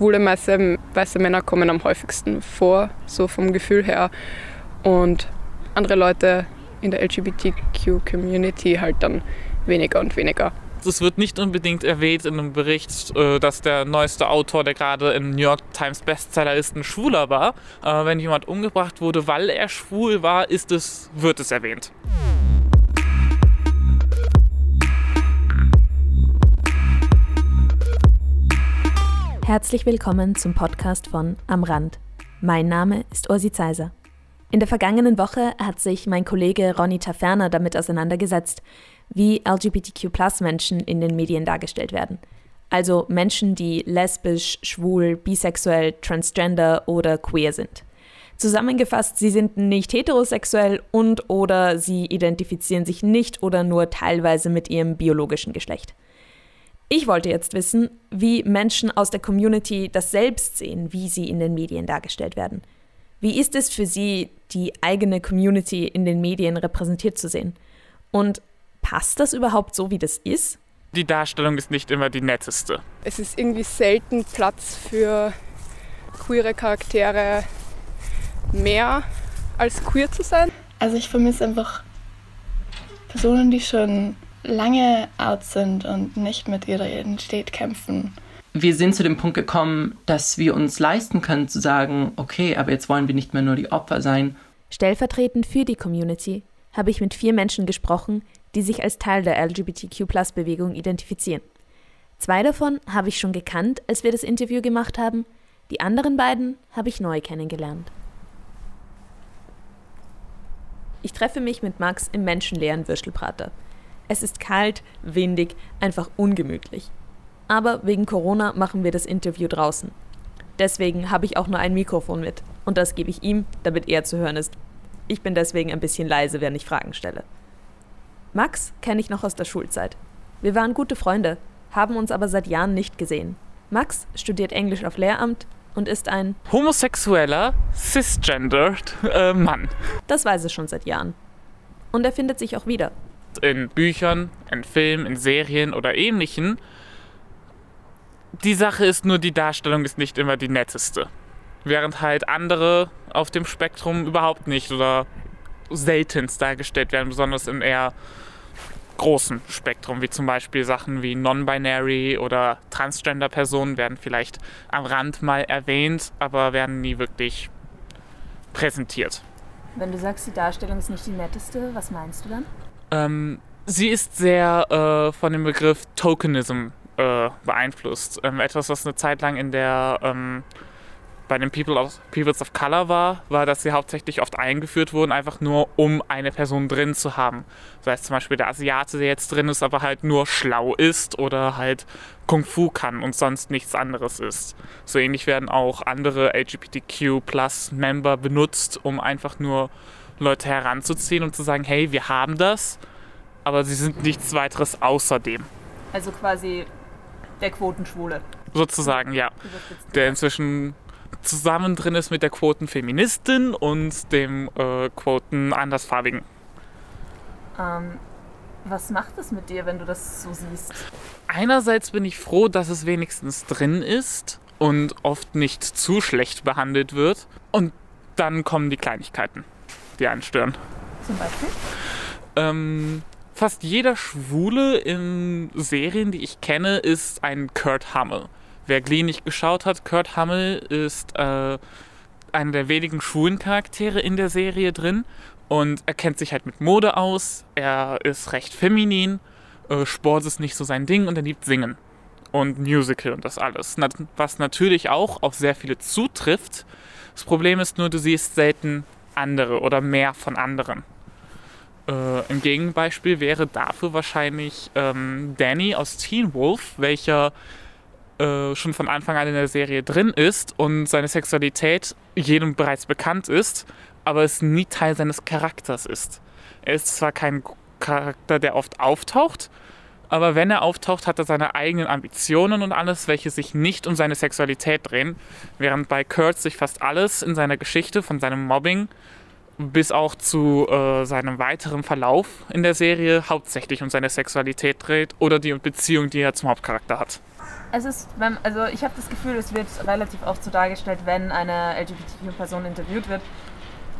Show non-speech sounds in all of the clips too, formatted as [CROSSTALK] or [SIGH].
schwule weiße, weiße Männer kommen am häufigsten vor, so vom Gefühl her. Und andere Leute in der LGBTQ-Community halt dann weniger und weniger. Es wird nicht unbedingt erwähnt in einem Bericht, äh, dass der neueste Autor, der gerade im New York Times Bestseller ist, ein Schwuler war. Wenn jemand umgebracht wurde, weil er schwul war, ist es, wird es erwähnt. Herzlich willkommen zum Podcast von Am Rand. Mein Name ist Ursi Zeiser. In der vergangenen Woche hat sich mein Kollege Ronny Taferner damit auseinandergesetzt, wie LGBTQ-Plus-Menschen in den Medien dargestellt werden. Also Menschen, die lesbisch, schwul, bisexuell, transgender oder queer sind. Zusammengefasst, sie sind nicht heterosexuell und oder sie identifizieren sich nicht oder nur teilweise mit ihrem biologischen Geschlecht. Ich wollte jetzt wissen, wie Menschen aus der Community das selbst sehen, wie sie in den Medien dargestellt werden. Wie ist es für sie, die eigene Community in den Medien repräsentiert zu sehen? Und passt das überhaupt so, wie das ist? Die Darstellung ist nicht immer die netteste. Es ist irgendwie selten Platz für queere Charaktere mehr als queer zu sein. Also ich vermisse einfach Personen, die schon lange out sind und nicht mit ihrer Identität kämpfen. Wir sind zu dem Punkt gekommen, dass wir uns leisten können zu sagen, okay, aber jetzt wollen wir nicht mehr nur die Opfer sein. Stellvertretend für die Community habe ich mit vier Menschen gesprochen, die sich als Teil der LGBTQ-Plus-Bewegung identifizieren. Zwei davon habe ich schon gekannt, als wir das Interview gemacht haben. Die anderen beiden habe ich neu kennengelernt. Ich treffe mich mit Max im menschenleeren Würstelprater. Es ist kalt, windig, einfach ungemütlich. Aber wegen Corona machen wir das Interview draußen. Deswegen habe ich auch nur ein Mikrofon mit. Und das gebe ich ihm, damit er zu hören ist. Ich bin deswegen ein bisschen leise, wenn ich Fragen stelle. Max kenne ich noch aus der Schulzeit. Wir waren gute Freunde, haben uns aber seit Jahren nicht gesehen. Max studiert Englisch auf Lehramt und ist ein homosexueller, cisgendered äh, Mann. Das weiß er schon seit Jahren. Und er findet sich auch wieder in Büchern, in Filmen, in Serien oder ähnlichen. Die Sache ist nur, die Darstellung ist nicht immer die netteste. Während halt andere auf dem Spektrum überhaupt nicht oder seltenst dargestellt werden, besonders im eher großen Spektrum, wie zum Beispiel Sachen wie Non-Binary oder Transgender-Personen werden vielleicht am Rand mal erwähnt, aber werden nie wirklich präsentiert. Wenn du sagst, die Darstellung ist nicht die netteste, was meinst du dann? Ähm, sie ist sehr äh, von dem Begriff Tokenism äh, beeinflusst. Ähm, etwas, was eine Zeit lang in der ähm, bei den People of, Peoples of Color war, war, dass sie hauptsächlich oft eingeführt wurden, einfach nur um eine Person drin zu haben. Das heißt zum Beispiel der Asiate, der jetzt drin ist, aber halt nur schlau ist oder halt Kung Fu kann und sonst nichts anderes ist. So ähnlich werden auch andere LGBTQ-Plus-Member benutzt, um einfach nur Leute heranzuziehen und zu sagen, hey, wir haben das, aber sie sind nichts weiteres außerdem. Also quasi der Quotenschwule. Sozusagen, ja. Der inzwischen zusammen drin ist mit der Quotenfeministin und dem äh, Quoten andersfarbigen. Ähm, was macht es mit dir, wenn du das so siehst? Einerseits bin ich froh, dass es wenigstens drin ist und oft nicht zu schlecht behandelt wird. Und dann kommen die Kleinigkeiten die einen stören. Zum Beispiel? Ähm, fast jeder Schwule in Serien, die ich kenne, ist ein Kurt Hummel. Wer Glee nicht geschaut hat, Kurt Hummel ist äh, einer der wenigen schwulen Charaktere in der Serie drin und er kennt sich halt mit Mode aus, er ist recht feminin, äh, Sport ist nicht so sein Ding und er liebt Singen und Musical und das alles. Was natürlich auch auf sehr viele zutrifft. Das Problem ist nur, du siehst selten andere oder mehr von anderen. Äh, ein Gegenbeispiel wäre dafür wahrscheinlich ähm, Danny aus Teen Wolf, welcher äh, schon von Anfang an in der Serie drin ist und seine Sexualität jedem bereits bekannt ist, aber es nie Teil seines Charakters ist. Er ist zwar kein Charakter, der oft auftaucht, aber wenn er auftaucht, hat er seine eigenen Ambitionen und alles, welche sich nicht um seine Sexualität drehen, während bei Kurt sich fast alles in seiner Geschichte von seinem Mobbing bis auch zu äh, seinem weiteren Verlauf in der Serie hauptsächlich um seine Sexualität dreht oder die Beziehung, die er zum Hauptcharakter hat. Es ist, also ich habe das Gefühl, es wird relativ oft so dargestellt, wenn eine LGBTQ-Person interviewt wird,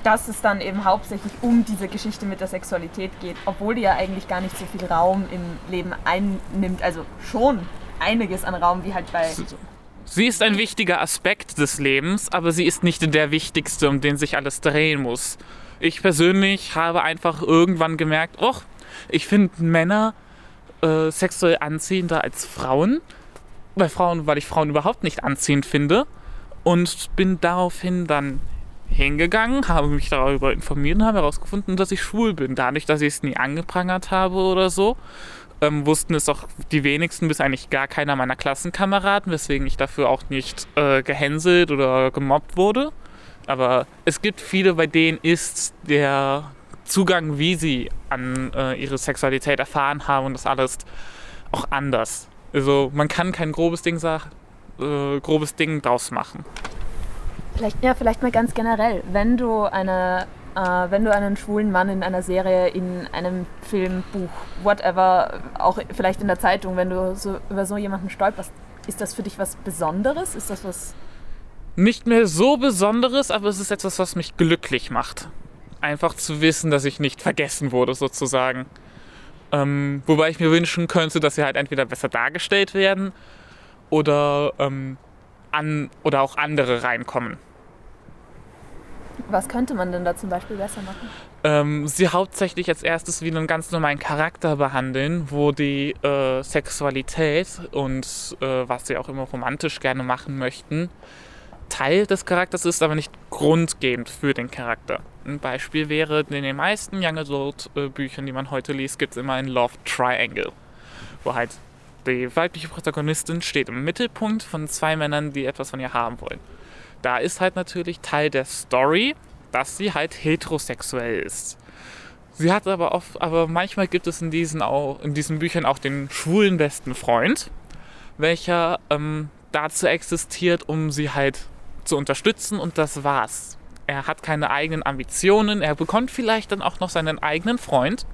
dass es dann eben hauptsächlich um diese Geschichte mit der Sexualität geht, obwohl die ja eigentlich gar nicht so viel Raum im Leben einnimmt. Also schon einiges an Raum, wie halt bei. Sie ist ein wichtiger Aspekt des Lebens, aber sie ist nicht der wichtigste, um den sich alles drehen muss. Ich persönlich habe einfach irgendwann gemerkt, oh, ich finde Männer äh, sexuell anziehender als Frauen. Bei Frauen, weil ich Frauen überhaupt nicht anziehend finde. Und bin daraufhin dann hingegangen, habe mich darüber informiert und habe herausgefunden, dass ich schwul bin. Dadurch, dass ich es nie angeprangert habe oder so, ähm, wussten es auch die wenigsten bis eigentlich gar keiner meiner Klassenkameraden, weswegen ich dafür auch nicht äh, gehänselt oder gemobbt wurde. Aber es gibt viele, bei denen ist der Zugang, wie sie an äh, ihre Sexualität erfahren haben und das alles auch anders. Also man kann kein grobes Ding, äh, grobes Ding draus machen. Vielleicht, ja, vielleicht mal ganz generell, wenn du eine äh, wenn du einen schwulen Mann in einer Serie, in einem Film, Buch, whatever, auch vielleicht in der Zeitung, wenn du so über so jemanden stolperst, ist das für dich was Besonderes? Ist das was? Nicht mehr so Besonderes, aber es ist etwas, was mich glücklich macht. Einfach zu wissen, dass ich nicht vergessen wurde, sozusagen. Ähm, wobei ich mir wünschen könnte, dass sie halt entweder besser dargestellt werden oder, ähm, an, oder auch andere reinkommen. Was könnte man denn da zum Beispiel besser machen? Ähm, sie hauptsächlich als erstes wie einen ganz normalen Charakter behandeln, wo die äh, Sexualität und äh, was sie auch immer romantisch gerne machen möchten, Teil des Charakters ist, aber nicht grundgebend für den Charakter. Ein Beispiel wäre, in den meisten Young Adult äh, Büchern, die man heute liest, gibt es immer ein Love Triangle, wo halt die weibliche Protagonistin steht im Mittelpunkt von zwei Männern, die etwas von ihr haben wollen da ist halt natürlich Teil der Story, dass sie halt heterosexuell ist. Sie hat aber oft, aber manchmal gibt es in diesen, auch, in diesen Büchern auch den schwulen besten Freund, welcher ähm, dazu existiert, um sie halt zu unterstützen und das war's. Er hat keine eigenen Ambitionen, er bekommt vielleicht dann auch noch seinen eigenen Freund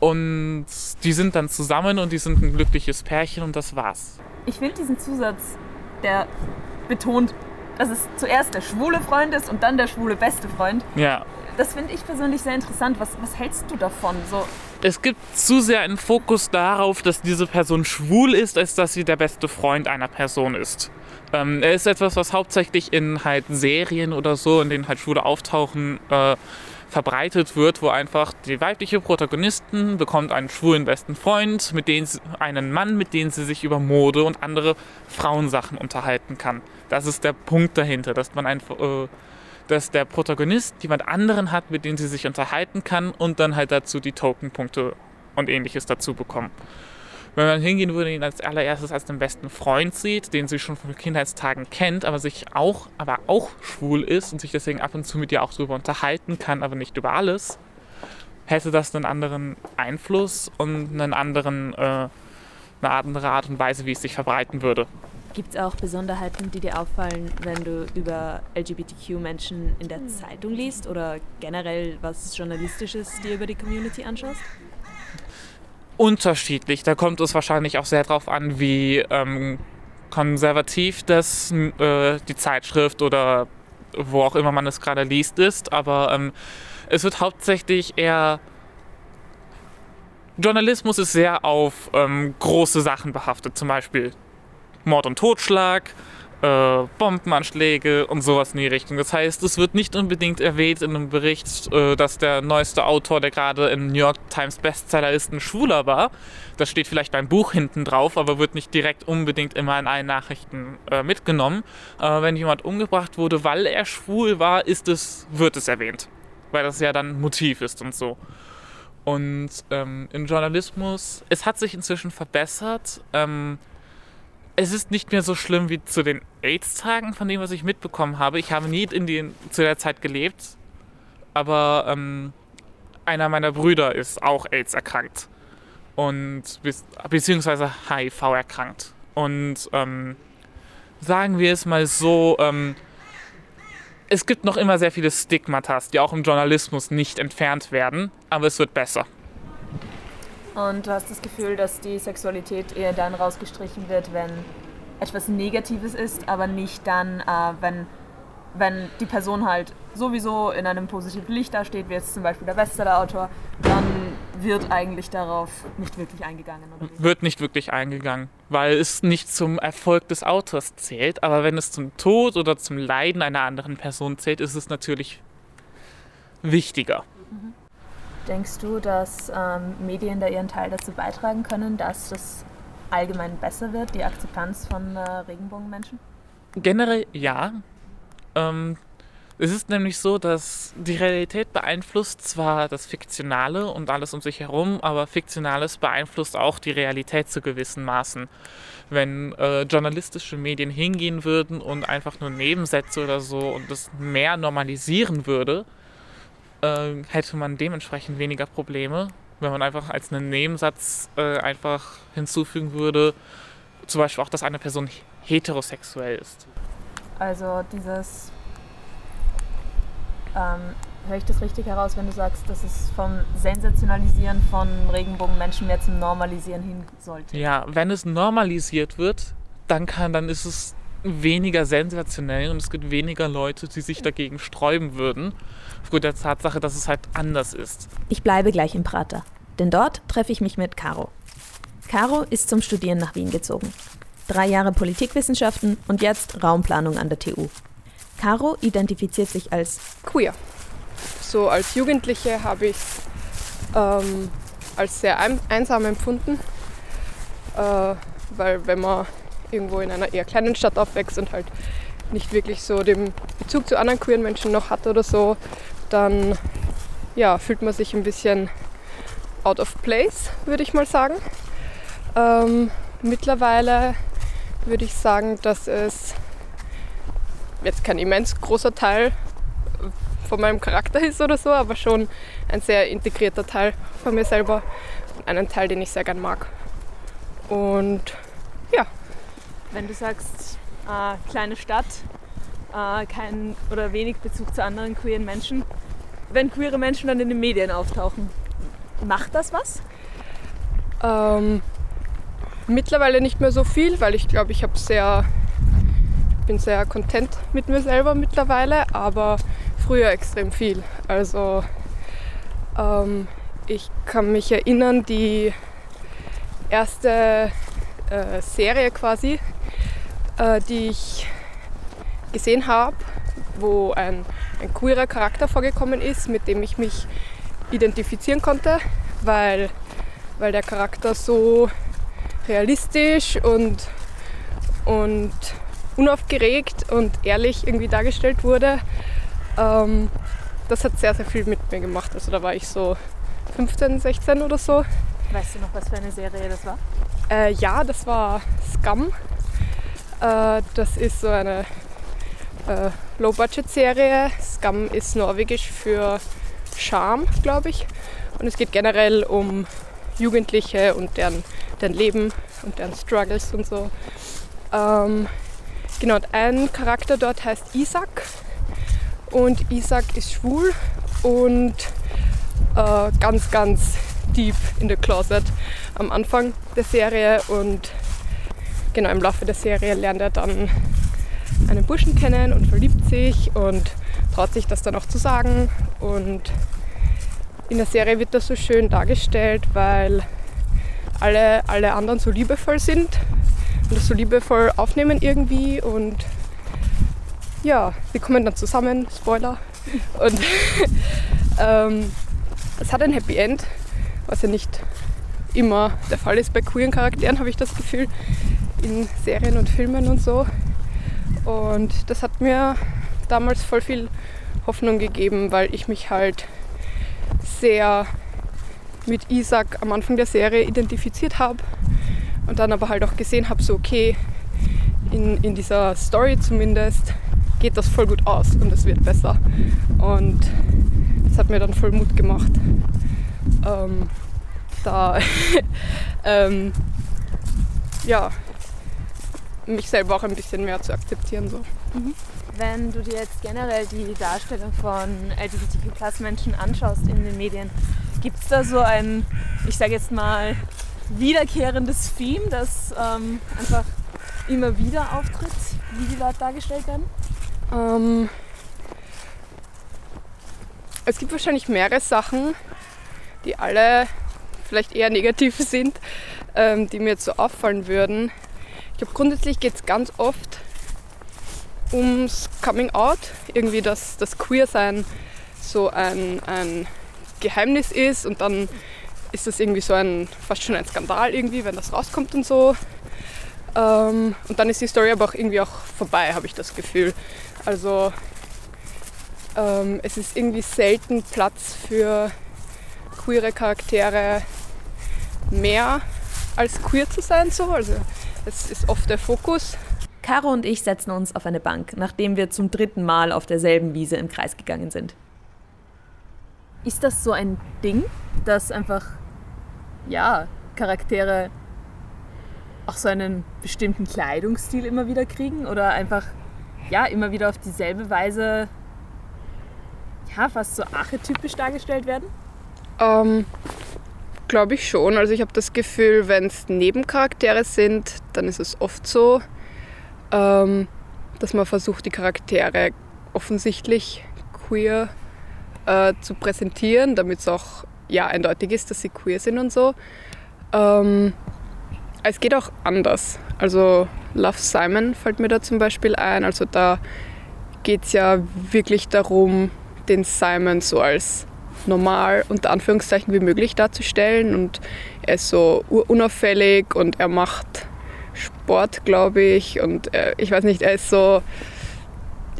und die sind dann zusammen und die sind ein glückliches Pärchen und das war's. Ich finde diesen Zusatz, der betont, dass es zuerst der schwule Freund ist und dann der schwule beste Freund. Ja. Das finde ich persönlich sehr interessant. Was, was hältst du davon? So? Es gibt zu sehr einen Fokus darauf, dass diese Person schwul ist, als dass sie der beste Freund einer Person ist. Ähm, er ist etwas, was hauptsächlich in halt Serien oder so, in denen halt Schwule auftauchen, äh, verbreitet wird, wo einfach die weibliche Protagonistin bekommt einen schwulen besten Freund, mit dem sie, einen Mann, mit dem sie sich über Mode und andere Frauensachen unterhalten kann. Das ist der Punkt dahinter, dass man einfach, äh, dass der Protagonist jemand anderen hat, mit dem sie sich unterhalten kann und dann halt dazu die Tokenpunkte und ähnliches dazu bekommen. Wenn man hingehen würde, ihn als allererstes als den besten Freund sieht, den sie schon von Kindheitstagen kennt, aber sich auch, aber auch schwul ist und sich deswegen ab und zu mit ihr auch darüber unterhalten kann, aber nicht über alles, hätte das einen anderen Einfluss und einen anderen, äh, eine andere Art und Weise, wie es sich verbreiten würde. Gibt es auch Besonderheiten, die dir auffallen, wenn du über LGBTQ-Menschen in der Zeitung liest oder generell was Journalistisches dir über die Community anschaust? unterschiedlich. Da kommt es wahrscheinlich auch sehr darauf an, wie ähm, konservativ das, äh, die Zeitschrift oder wo auch immer man es gerade liest ist. Aber ähm, es wird hauptsächlich eher. Journalismus ist sehr auf ähm, große Sachen behaftet, zum Beispiel Mord und Totschlag, äh, Bombenanschläge und sowas in die Richtung. Das heißt, es wird nicht unbedingt erwähnt in einem Bericht, äh, dass der neueste Autor, der gerade im New York Times Bestseller ist, ein Schwuler war. Das steht vielleicht beim Buch hinten drauf, aber wird nicht direkt unbedingt immer in allen Nachrichten äh, mitgenommen. Wenn jemand umgebracht wurde, weil er schwul war, ist es, wird es erwähnt. Weil das ja dann Motiv ist und so. Und ähm, im Journalismus, es hat sich inzwischen verbessert. Ähm, es ist nicht mehr so schlimm wie zu den AIDS-Tagen, von dem, was ich mitbekommen habe. Ich habe nie in die, zu der Zeit gelebt, aber ähm, einer meiner Brüder ist auch AIDS erkrankt und beziehungsweise HIV erkrankt. Und ähm, sagen wir es mal so, ähm, es gibt noch immer sehr viele Stigmatas, die auch im Journalismus nicht entfernt werden, aber es wird besser. Und du hast das Gefühl, dass die Sexualität eher dann rausgestrichen wird, wenn etwas Negatives ist, aber nicht dann, äh, wenn, wenn die Person halt sowieso in einem positiven Licht dasteht, wie jetzt zum Beispiel der Wester, der Autor, dann wird eigentlich darauf nicht wirklich eingegangen. Wird nicht wirklich eingegangen, weil es nicht zum Erfolg des Autors zählt, aber wenn es zum Tod oder zum Leiden einer anderen Person zählt, ist es natürlich wichtiger. Mhm. Denkst du, dass ähm, Medien da ihren Teil dazu beitragen können, dass das allgemein besser wird, die Akzeptanz von äh, Regenbogenmenschen? Generell ja. Ähm, es ist nämlich so, dass die Realität beeinflusst zwar das Fiktionale und alles um sich herum, aber Fiktionales beeinflusst auch die Realität zu gewissen Maßen. Wenn äh, journalistische Medien hingehen würden und einfach nur Nebensätze oder so und das mehr normalisieren würde, äh, hätte man dementsprechend weniger Probleme, wenn man einfach als einen Nebensatz äh, einfach hinzufügen würde, zum Beispiel auch, dass eine Person heterosexuell ist. Also dieses, ähm, höre ich das richtig heraus, wenn du sagst, dass es vom Sensationalisieren von Regenbogenmenschen mehr zum Normalisieren hin sollte? Ja, wenn es normalisiert wird, dann kann, dann ist es weniger sensationell und es gibt weniger Leute, die sich dagegen sträuben würden, aufgrund der Tatsache, dass es halt anders ist. Ich bleibe gleich im Prater, denn dort treffe ich mich mit Caro. Caro ist zum Studieren nach Wien gezogen. Drei Jahre Politikwissenschaften und jetzt Raumplanung an der TU. Caro identifiziert sich als queer. So als Jugendliche habe ich es ähm, als sehr einsam empfunden, äh, weil wenn man irgendwo in einer eher kleinen Stadt aufwächst und halt nicht wirklich so den Bezug zu anderen queeren Menschen noch hat oder so, dann ja, fühlt man sich ein bisschen out of place, würde ich mal sagen. Ähm, mittlerweile würde ich sagen, dass es jetzt kein immens großer Teil von meinem Charakter ist oder so, aber schon ein sehr integrierter Teil von mir selber einen Teil, den ich sehr gern mag. Und ja, wenn du sagst, äh, kleine Stadt, äh, kein oder wenig Bezug zu anderen queeren Menschen, wenn queere Menschen dann in den Medien auftauchen, macht das was? Ähm, mittlerweile nicht mehr so viel, weil ich glaube, ich habe sehr bin sehr content mit mir selber mittlerweile, aber früher extrem viel. Also ähm, ich kann mich erinnern, die erste äh, Serie quasi, äh, die ich gesehen habe, wo ein, ein queerer Charakter vorgekommen ist, mit dem ich mich identifizieren konnte, weil, weil der Charakter so realistisch und, und unaufgeregt und ehrlich irgendwie dargestellt wurde. Ähm, das hat sehr, sehr viel mit mir gemacht. Also da war ich so 15, 16 oder so. Weißt du noch, was für eine Serie das war? Äh, ja, das war Scum. Äh, das ist so eine äh, Low-Budget-Serie. Scum ist norwegisch für Charme, glaube ich. Und es geht generell um Jugendliche und deren, deren Leben und deren Struggles und so. Ähm, genau, und ein Charakter dort heißt Isaac. Und Isaac ist schwul und äh, ganz, ganz deep in the closet am Anfang der Serie und genau im Laufe der Serie lernt er dann einen Burschen kennen und verliebt sich und traut sich das dann auch zu sagen. Und in der Serie wird das so schön dargestellt, weil alle, alle anderen so liebevoll sind und das so liebevoll aufnehmen irgendwie und ja, sie kommen dann zusammen, Spoiler. [LAUGHS] Und [LAUGHS] ähm, es hat ein Happy End, was ja nicht immer der Fall ist bei queeren Charakteren, habe ich das Gefühl, in Serien und Filmen und so. Und das hat mir damals voll viel Hoffnung gegeben, weil ich mich halt sehr mit Isaac am Anfang der Serie identifiziert habe und dann aber halt auch gesehen habe, so okay, in, in dieser Story zumindest geht das voll gut aus und es wird besser. Und das hat mir dann voll Mut gemacht, ähm, da [LAUGHS] ähm, ja, mich selber auch ein bisschen mehr zu akzeptieren. So. Mhm. Wenn du dir jetzt generell die Darstellung von LGBTQ-Plus-Menschen anschaust in den Medien, Gibt es da so ein, ich sage jetzt mal, wiederkehrendes Theme, das ähm, einfach immer wieder auftritt, wie die Leute dargestellt werden? Ähm, es gibt wahrscheinlich mehrere Sachen, die alle vielleicht eher negativ [LAUGHS] sind, ähm, die mir jetzt so auffallen würden. Ich glaube, grundsätzlich geht es ganz oft ums Coming Out, irgendwie, dass das Queer-Sein so ein, ein Geheimnis ist und dann ist das irgendwie so ein, fast schon ein Skandal irgendwie, wenn das rauskommt und so. Ähm, und dann ist die Story aber auch irgendwie auch vorbei, habe ich das Gefühl. Also ähm, es ist irgendwie selten Platz für queere Charaktere mehr als queer zu sein so. Also es ist oft der Fokus. Caro und ich setzen uns auf eine Bank, nachdem wir zum dritten Mal auf derselben Wiese im Kreis gegangen sind. Ist das so ein Ding, dass einfach, ja, Charaktere auch so einen bestimmten Kleidungsstil immer wieder kriegen oder einfach, ja, immer wieder auf dieselbe Weise, ja, fast so archetypisch dargestellt werden? Ähm, Glaube ich schon. Also ich habe das Gefühl, wenn es Nebencharaktere sind, dann ist es oft so, ähm, dass man versucht, die Charaktere offensichtlich queer äh, zu präsentieren, damit es auch ja, eindeutig ist, dass sie queer sind und so. Ähm, es geht auch anders. Also Love Simon fällt mir da zum Beispiel ein. Also da geht es ja wirklich darum, den Simon so als normal unter Anführungszeichen wie möglich darzustellen. Und er ist so unauffällig und er macht Sport, glaube ich. Und äh, ich weiß nicht, er ist so.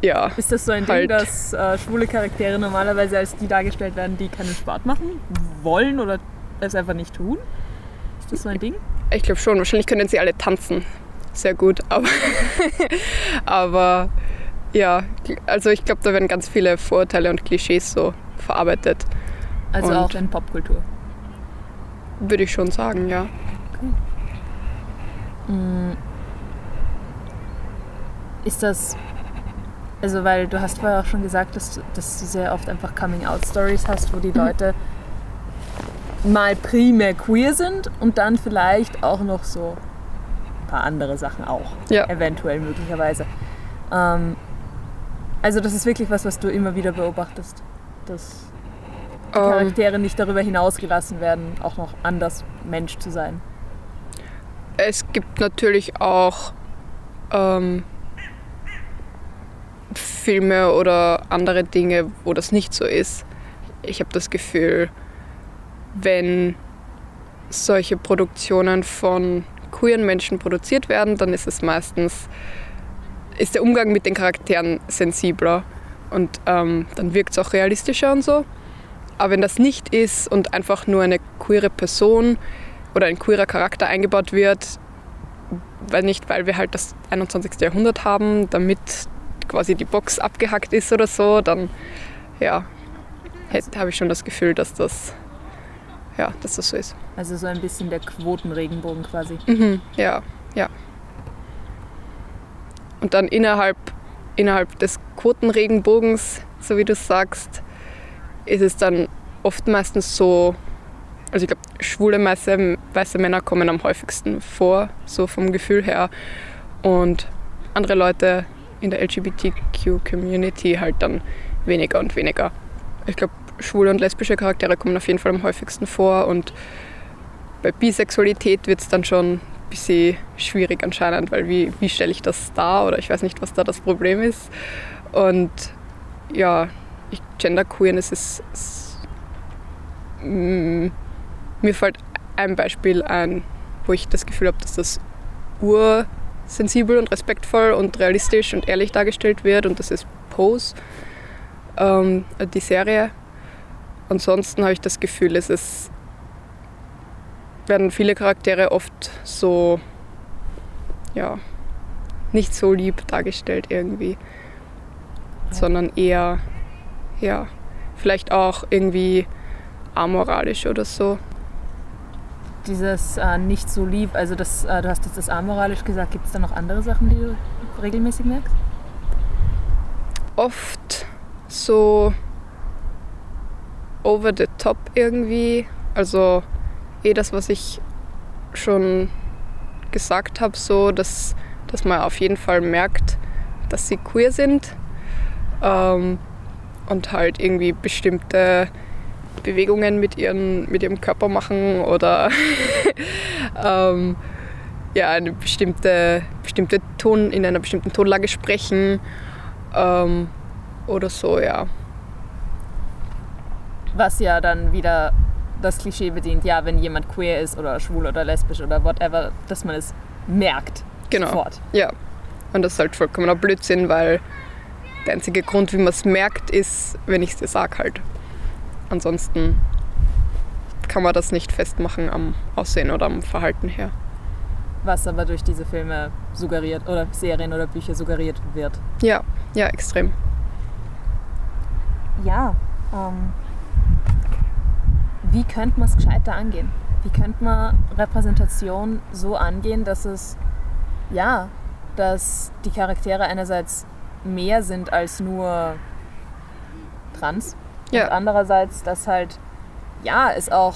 Ja, ist das so ein halt Ding, dass äh, schwule Charaktere normalerweise als die dargestellt werden, die keinen Sport machen wollen oder es einfach nicht tun? Ist das so ein Ding? Ich glaube schon. Wahrscheinlich können sie alle tanzen. Sehr gut. Aber, [LAUGHS] aber ja, also ich glaube, da werden ganz viele Vorurteile und Klischees so verarbeitet. Also und auch in Popkultur? Würde ich schon sagen, ja. Okay. Mm. Ist das, also weil du hast vorher auch schon gesagt, dass, dass du sehr oft einfach Coming-out-Stories hast, wo die mhm. Leute mal primär queer sind und dann vielleicht auch noch so ein paar andere Sachen auch. Ja. Eventuell, möglicherweise. Ähm, also das ist wirklich was, was du immer wieder beobachtest dass die ähm. Charaktere nicht darüber hinausgelassen werden, auch noch anders Mensch zu sein. Es gibt natürlich auch ähm, Filme oder andere Dinge, wo das nicht so ist. Ich habe das Gefühl, wenn solche Produktionen von queeren Menschen produziert werden, dann ist es meistens, ist der Umgang mit den Charakteren sensibler und ähm, dann wirkt es auch realistischer und so. Aber wenn das nicht ist und einfach nur eine queere Person oder ein queerer Charakter eingebaut wird, weil nicht, weil wir halt das 21. Jahrhundert haben, damit quasi die Box abgehackt ist oder so, dann ja, habe ich schon das Gefühl, dass das, ja, dass das so ist. Also so ein bisschen der Quotenregenbogen quasi. Mhm, ja, ja. Und dann innerhalb innerhalb des Quotenregenbogens, so wie du sagst, ist es dann oft meistens so, also ich glaube, schwule weiße, weiße Männer kommen am häufigsten vor, so vom Gefühl her. Und andere Leute in der LGBTQ-Community halt dann weniger und weniger. Ich glaube, schwule und lesbische Charaktere kommen auf jeden Fall am häufigsten vor und bei Bisexualität wird es dann schon bisschen schwierig anscheinend, weil wie, wie stelle ich das dar oder ich weiß nicht, was da das Problem ist. Und ja, ich, Genderqueerness ist, ist mm, mir fällt ein Beispiel ein, wo ich das Gefühl habe, dass das ursensibel und respektvoll und realistisch und ehrlich dargestellt wird und das ist Pose, ähm, die Serie. Ansonsten habe ich das Gefühl, es ist werden viele Charaktere oft so, ja, nicht so lieb dargestellt irgendwie, sondern eher, ja, vielleicht auch irgendwie amoralisch oder so. Dieses äh, nicht so lieb, also das, äh, du hast jetzt das amoralisch gesagt, gibt es da noch andere Sachen, die du regelmäßig merkst? Oft so over the top irgendwie. Also eh das, was ich schon gesagt habe, so, dass, dass man auf jeden Fall merkt, dass sie queer sind ähm, und halt irgendwie bestimmte Bewegungen mit, ihren, mit ihrem Körper machen oder [LAUGHS] ähm, ja, eine bestimmte, bestimmte Ton, in einer bestimmten Tonlage sprechen ähm, oder so, ja. Was ja dann wieder das Klischee bedient, ja, wenn jemand queer ist oder schwul oder lesbisch oder whatever, dass man es merkt. Genau. Sofort. Ja. Und das ist halt vollkommener Blödsinn, weil der einzige Grund, wie man es merkt, ist, wenn ich es dir sage halt. Ansonsten kann man das nicht festmachen am Aussehen oder am Verhalten her. Was aber durch diese Filme suggeriert oder Serien oder Bücher suggeriert wird. Ja, ja, extrem. Ja, ähm, wie könnte man es gescheiter angehen? Wie könnte man Repräsentation so angehen, dass es, ja, dass die Charaktere einerseits mehr sind als nur trans Ja. und andererseits, dass halt, ja, es auch,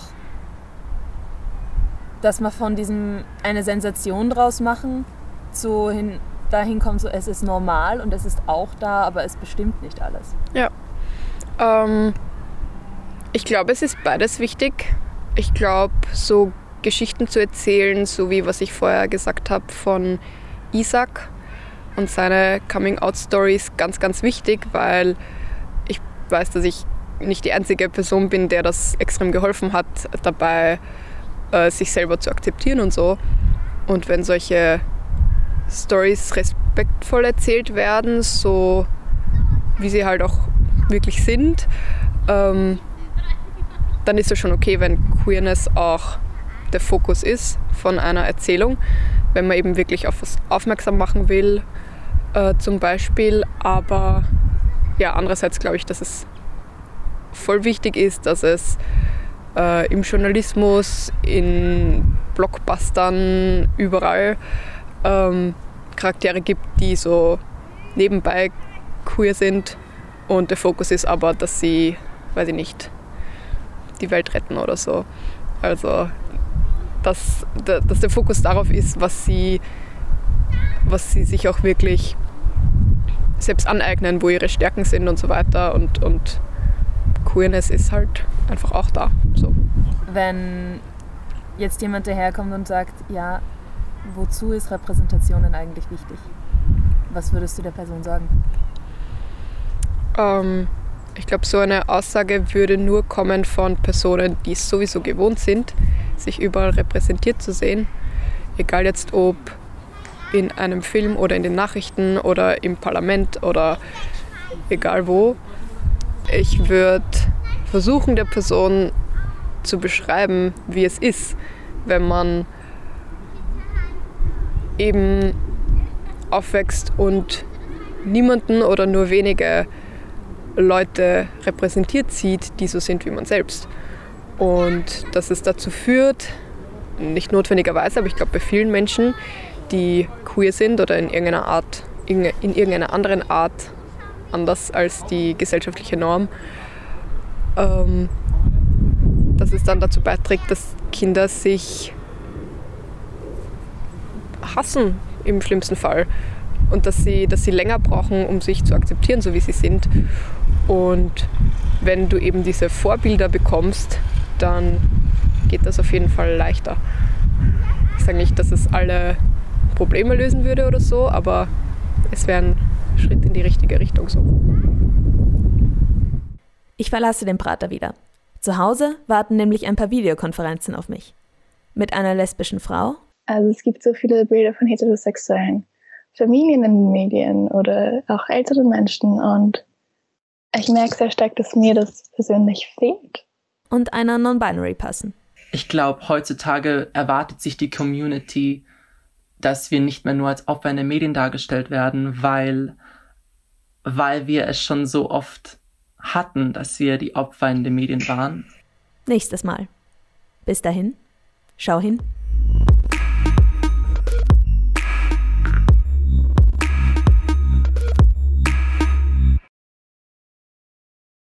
dass man von diesem eine Sensation draus machen, zu hin, dahin kommt, so es ist normal und es ist auch da, aber es bestimmt nicht alles. Ähm, ich glaube, es ist beides wichtig. Ich glaube, so Geschichten zu erzählen, so wie was ich vorher gesagt habe von Isaac und seine Coming-out-Story ist ganz, ganz wichtig, weil ich weiß, dass ich nicht die einzige Person bin, der das extrem geholfen hat, dabei äh, sich selber zu akzeptieren und so. Und wenn solche Stories respektvoll erzählt werden, so wie sie halt auch wirklich sind, ähm, dann ist es schon okay, wenn Queerness auch der Fokus ist von einer Erzählung, wenn man eben wirklich auf was aufmerksam machen will, äh, zum Beispiel. Aber ja, andererseits glaube ich, dass es voll wichtig ist, dass es äh, im Journalismus, in Blockbustern, überall ähm, Charaktere gibt, die so nebenbei queer sind und der Fokus ist aber, dass sie, weiß ich nicht, die Welt retten oder so. Also, dass, da- dass der Fokus darauf ist, was sie, was sie sich auch wirklich selbst aneignen, wo ihre Stärken sind und so weiter. Und, und Queerness ist halt einfach auch da. So. wenn jetzt jemand daherkommt und sagt, ja, wozu ist Repräsentation denn eigentlich wichtig? Was würdest du der Person sagen? Ähm, ich glaube, so eine Aussage würde nur kommen von Personen, die es sowieso gewohnt sind, sich überall repräsentiert zu sehen. Egal jetzt ob in einem Film oder in den Nachrichten oder im Parlament oder egal wo. Ich würde versuchen, der Person zu beschreiben, wie es ist, wenn man eben aufwächst und niemanden oder nur wenige Leute repräsentiert sieht, die so sind wie man selbst. Und dass es dazu führt, nicht notwendigerweise, aber ich glaube bei vielen Menschen, die queer sind oder in irgendeiner Art, in in irgendeiner anderen Art anders als die gesellschaftliche Norm, ähm, dass es dann dazu beiträgt, dass Kinder sich hassen im schlimmsten Fall und dass sie, dass sie länger brauchen, um sich zu akzeptieren, so wie sie sind. Und wenn du eben diese Vorbilder bekommst, dann geht das auf jeden Fall leichter. Ich sage nicht, dass es alle Probleme lösen würde oder so, aber es wäre ein Schritt in die richtige Richtung so. Ich verlasse den Prater wieder. Zu Hause warten nämlich ein paar Videokonferenzen auf mich. Mit einer lesbischen Frau Also es gibt so viele Bilder von heterosexuellen Familien in den Medien oder auch älteren Menschen und ich merke sehr stark, dass mir das persönlich fehlt. und einer Non-Binary-Person. Ich glaube, heutzutage erwartet sich die Community, dass wir nicht mehr nur als Opfer in den Medien dargestellt werden, weil, weil wir es schon so oft hatten, dass wir die Opfer in den Medien waren. Nächstes Mal. Bis dahin, schau hin